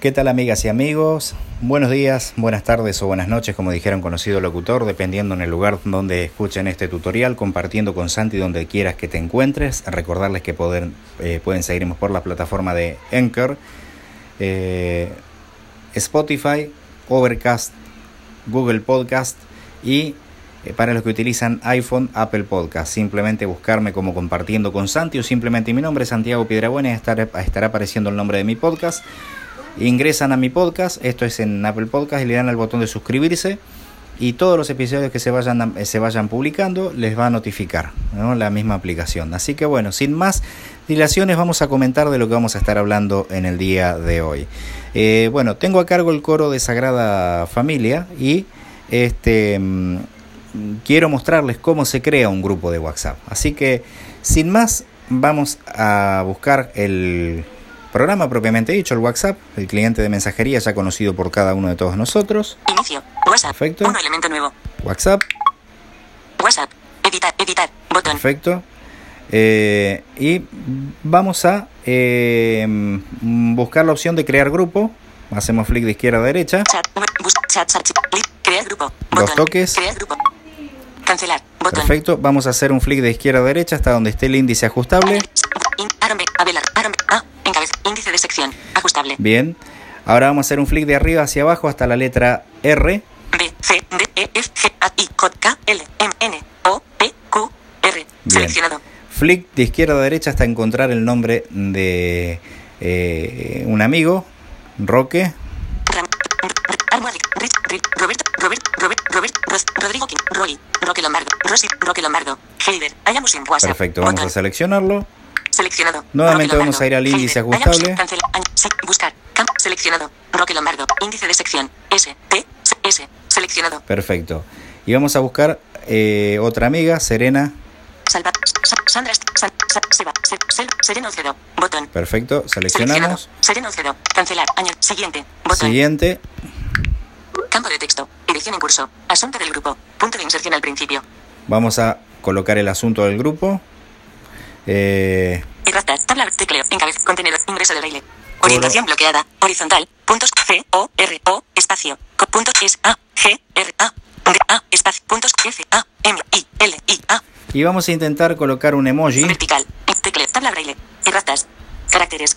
¿Qué tal amigas y amigos? Buenos días, buenas tardes o buenas noches, como dijeron conocido locutor, dependiendo en el lugar donde escuchen este tutorial, compartiendo con Santi donde quieras que te encuentres. Recordarles que eh, pueden seguirnos por la plataforma de Anchor, eh, Spotify, Overcast, Google Podcast y eh, para los que utilizan iPhone, Apple Podcast. Simplemente buscarme como compartiendo con Santi o simplemente mi nombre, Santiago Piedrabuena, estará apareciendo el nombre de mi podcast ingresan a mi podcast, esto es en Apple Podcast, y le dan al botón de suscribirse y todos los episodios que se vayan, se vayan publicando les va a notificar la misma aplicación. Así que bueno, sin más dilaciones vamos a comentar de lo que vamos a estar hablando en el día de hoy. Eh, bueno, tengo a cargo el coro de Sagrada Familia y este mm, quiero mostrarles cómo se crea un grupo de WhatsApp. Así que sin más vamos a buscar el Programa propiamente dicho, el WhatsApp, el cliente de mensajería ya conocido por cada uno de todos nosotros. Inicio. WhatsApp. Perfecto. Un elemento nuevo. WhatsApp. WhatsApp. Editar, editar. Botón. Perfecto. Eh, y vamos a eh, buscar la opción de crear grupo. Hacemos clic de izquierda a derecha. Chat. Bus, chat, chat. Crear grupo. Dos Botón. toques. Crear grupo. Cancelar. Botón. Perfecto. Vamos a hacer un flick de izquierda a derecha hasta donde esté el índice ajustable. Encabeza, índice de sección, ajustable. Bien. Ahora vamos a hacer un flick de arriba hacia abajo hasta la letra R. B, C, D, E, F, G, A, I, J, K, L, M, N, O, P, Q, R. Seleccionado. Flick de izquierda a derecha hasta encontrar el nombre de eh, un amigo, Roque. Robert, Robert, Robert, Ros, Rodrigo King, Roy, Roque Lombardo, Rosy, Roque Lombardo, Heider, Hayamos en WhatsApp. Perfecto, vamos a seleccionarlo. Seleccionado. Nuevamente Roque vamos a ir al índice ajustable. Buscar. Seleccionado. Roque Lombardo. Índice de sección. S, T, S. Seleccionado. Perfecto. Y vamos a buscar eh, otra amiga, Serena. Salva. Sa- Sandra. Est- San- Sa- Seba. Se- Sel- Sereno Cedo. Botón. Perfecto, seleccionamos. Sereno Cedo. Cancelar. Año. Siguiente. Botón. Siguiente. Campo de texto. Edición en curso. Asunto del grupo. Punto de inserción al principio. Vamos a colocar el asunto del grupo. Eh, tabla, tecleo, encabez, contenedor, ingreso de baile. Orientación bloqueada, horizontal, puntos C, O, R, O, espacio, puntos S, A, G, R, A, D, A, espacio, puntos F, A, M, I, L, I, A, y vamos a intentar colocar un emoji. vertical, tecleo, tabla braille, erratas, caracteres,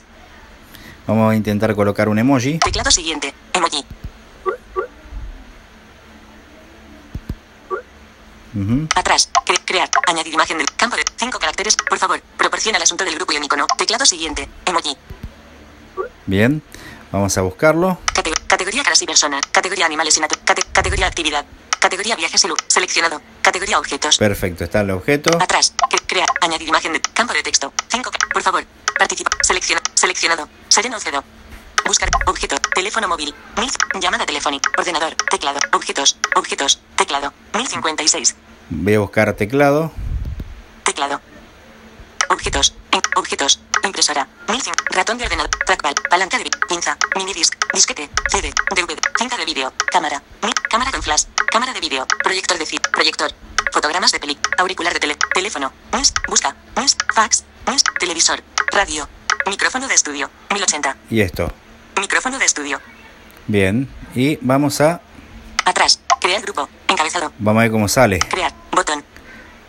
Vamos a intentar colocar un emoji. teclado siguiente, emoji, Ujú. atrás, cre- crear, añadir imagen del campo de 5 caracteres, por favor, proporciona el asunto del grupo y un icono, teclado siguiente, emoji, Bien. Vamos a buscarlo. Cate- categoría caras y personas. Categoría animales y cate- Categoría actividad. Categoría viajes y luz. Seleccionado. Categoría objetos. Perfecto, está el objeto. Atrás. Crear. Añadir imagen de campo de texto. 5. Por favor. Participa. Selecciona. Seleccionado. Sereno cedo. Buscar. Objeto. Teléfono móvil. Mil. Llamada telefónica. Ordenador. Teclado. Objetos. Objetos. Teclado. 1056. Voy a buscar. Teclado. Objetos. Objetos. Impresora. 1005. Ratón de ordenador. Trackball. Palanca de pinza. Minidisc. Disquete. CD. DVD. Cinta de vídeo. Cámara. Mi- cámara con flash. Cámara de vídeo. Proyector de cine. Proyector. Fotogramas de peli. Auricular de tele. Teléfono. Busca. Fax. Televisor. Radio. Micrófono de estudio. 1080. Y esto. Micrófono de estudio. Bien. Y vamos a. Atrás. Crear grupo. Encabezado. Vamos a ver cómo sale. Crear. Botón.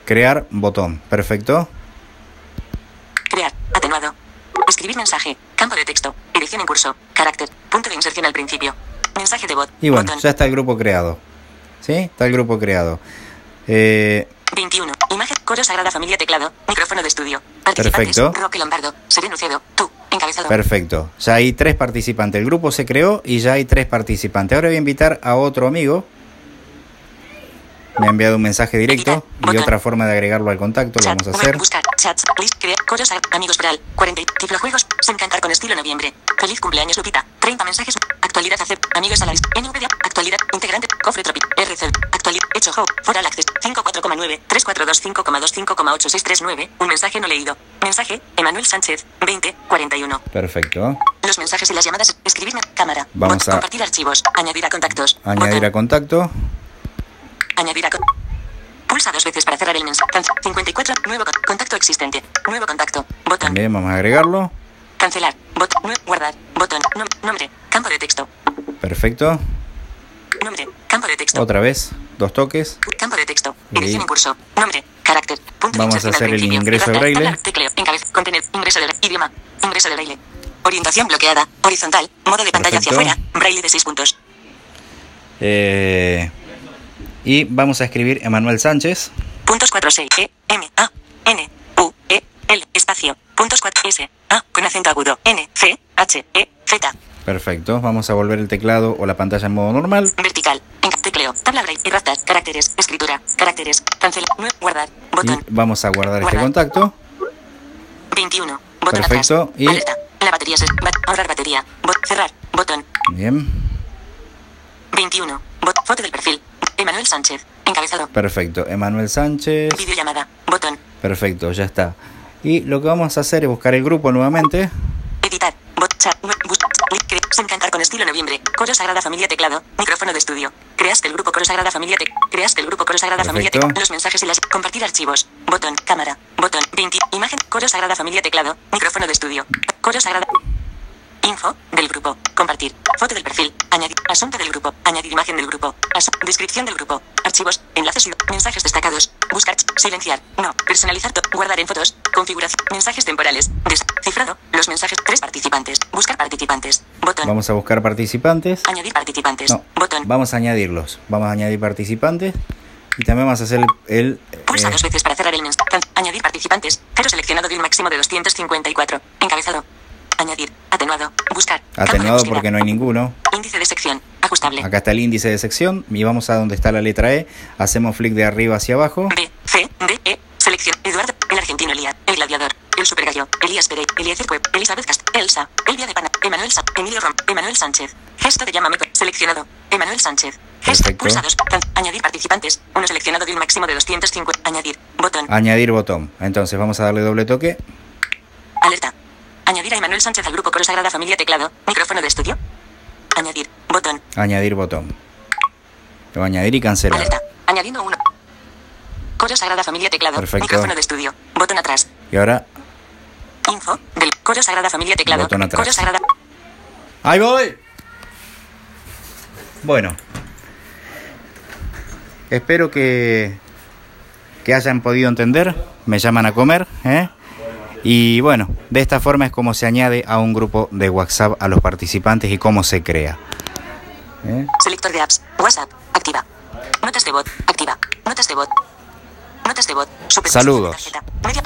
Crear botón. Perfecto. Escribir mensaje. Campo de texto. Edición en curso. Carácter. Punto de inserción al principio. Mensaje de voz. Y bueno, Botón. ya está el grupo creado. ¿Sí? Está el grupo creado. Eh, 21. Imagen. Coro Sagrada Familia Teclado. Micrófono de estudio. Participantes. Perfecto. Roque Lombardo. Sereno Cedo. Tú. Encabezado. perfecto. Ya hay tres participantes. El grupo se creó y ya hay tres participantes. Ahora voy a invitar a otro amigo. Me ha enviado un mensaje directo y otra forma de agregarlo al contacto. Lo vamos a hacer. Chats. Amigos Bral. 40. Tiflojuegos. Sin cantar con estilo noviembre. Feliz cumpleaños Lupita. 30 mensajes. Actualidad acepta. Amigos a la lista. NVDA. Actualidad. Integrante. Cofre Tropic. RC. Actualidad. Hecho How. Foral Access. 54,9. 3425,25,8639. Un mensaje no leído. Mensaje. Emanuel Sánchez. 20. 41. Perfecto. Los mensajes y las llamadas. Escribir. Cámara. Vamos a- Compartir archivos. Añadir a contactos. Añadir a contacto. Añadir a con- Pulsa dos veces para cerrar el mensaje. Can- 54. Nuevo con- contacto existente. Nuevo contacto. Botón. También vamos a agregarlo. Cancelar. Botón. Guardar. Botón. Nom- nombre. Campo de Perfecto. Nombre. Campo de texto. Otra vez, dos toques. Campo de texto. Edición en curso. Nombre. Carácter. Punto Vamos a hacer el ingreso de braille. Tecleo. Encabez. Contener. Ingreso de idioma. Ingreso de braille. Orientación bloqueada. Horizontal. Modo de pantalla hacia afuera. Braille de 6 puntos. Eh, y vamos a escribir Emanuel Sánchez. Puntos 4 6 E M A N U E L espacio. Puntos 4 S A con acento agudo. N C H E Z. Perfecto. Vamos a volver el teclado o la pantalla en modo normal. Vertical. En tecleo. Tabla braille. Erratas. Caracteres. Escritura. Caracteres. Cancela. nue- Guardar. Y Botón. vamos a guardar este contacto. 21. Botón Perfecto, atrás. y- Alerta. La batería se... ahorrar batería. Bot- cerrar. Botón. Bien. 21. Bot- foto del perfil. Emanuel Sánchez. Encabezado. Perfecto. Emanuel Sánchez. Videollamada. Botón. Perfecto, ya está. Y lo que vamos a hacer es buscar el grupo nuevamente. Editar. Bot chat. cantar con estilo noviembre. Coro Sagrada Familia Teclado. Micrófono de estudio. Creaste el grupo Coro Sagrada Familia Tec. Creaste el grupo Coro Sagrada Familia Tec. Perfecto. Los mensajes y las. Compartir archivos. Botón. Cámara. Botón. 20. Imagen. Coro Sagrada Familia Teclado. Micrófono de estudio. Coro Sagrada. Info del grupo. Compartir. Foto del perfil. Añadir. Asunto del grupo. Añadir imagen del grupo. Descripción del grupo. Archivos. Enlaces y mensajes destacados. Buscar. Silenciar. No. Personalizar. Guardar en fotos. Configuración. Mensajes temporales. Descifrado. Los mensajes. Tres participantes. Buscar participantes. Botón. Vamos a buscar participantes. Añadir participantes. No, Botón. vamos a añadirlos. Vamos a añadir participantes. Y también vamos a hacer el... el, Pulsa eh, dos veces para cerrar el mensaje. Añadir participantes. Cero seleccionado de un máximo de 254. Encabezado. Añadir. Atenuado. Buscar. Atenuado porque no hay ninguno. Índice de sección. Ajustable. Acá está el índice de sección. Y vamos a donde está la letra E. Hacemos flick de arriba hacia abajo. B, C, D, E, selección, Eduardo, el argentino Elías, el gladiador, el supergallo, Elías Pérez, Eliezer Cueb, Elizabeth Cast, Elsa, Elvia de Pana, Emanuel Sa, Emilio Rom, Emanuel Sánchez, gesto de llámame, seleccionado, Emanuel Sánchez, gesto, pulsados, can- añadir participantes, uno seleccionado de un máximo de 250, añadir, botón, Añadir botón. Entonces vamos a darle doble toque. alerta, añadir a Emanuel Sánchez al grupo Coro Sagrada Familia Teclado, micrófono de estudio, añadir, botón, Añadir botón. Lo voy a añadir y cancelar. alerta, añadiendo uno, Coro Sagrada Familia Teclado, Perfecto. micrófono de estudio, botón atrás, Y ahora... Info del Coro Sagrada Familia Teclado. Botón atrás. Coro Sagrada. ¡Ahí voy! Bueno. Espero que, que hayan podido entender. Me llaman a comer. ¿eh? Y bueno, de esta forma es como se añade a un grupo de WhatsApp a los participantes y cómo se crea. ¿eh? Selector de apps. WhatsApp. Activa. Notas de voz. Activa. Notas de voz. Notas de voz. Super- Saludos. tarjeta, media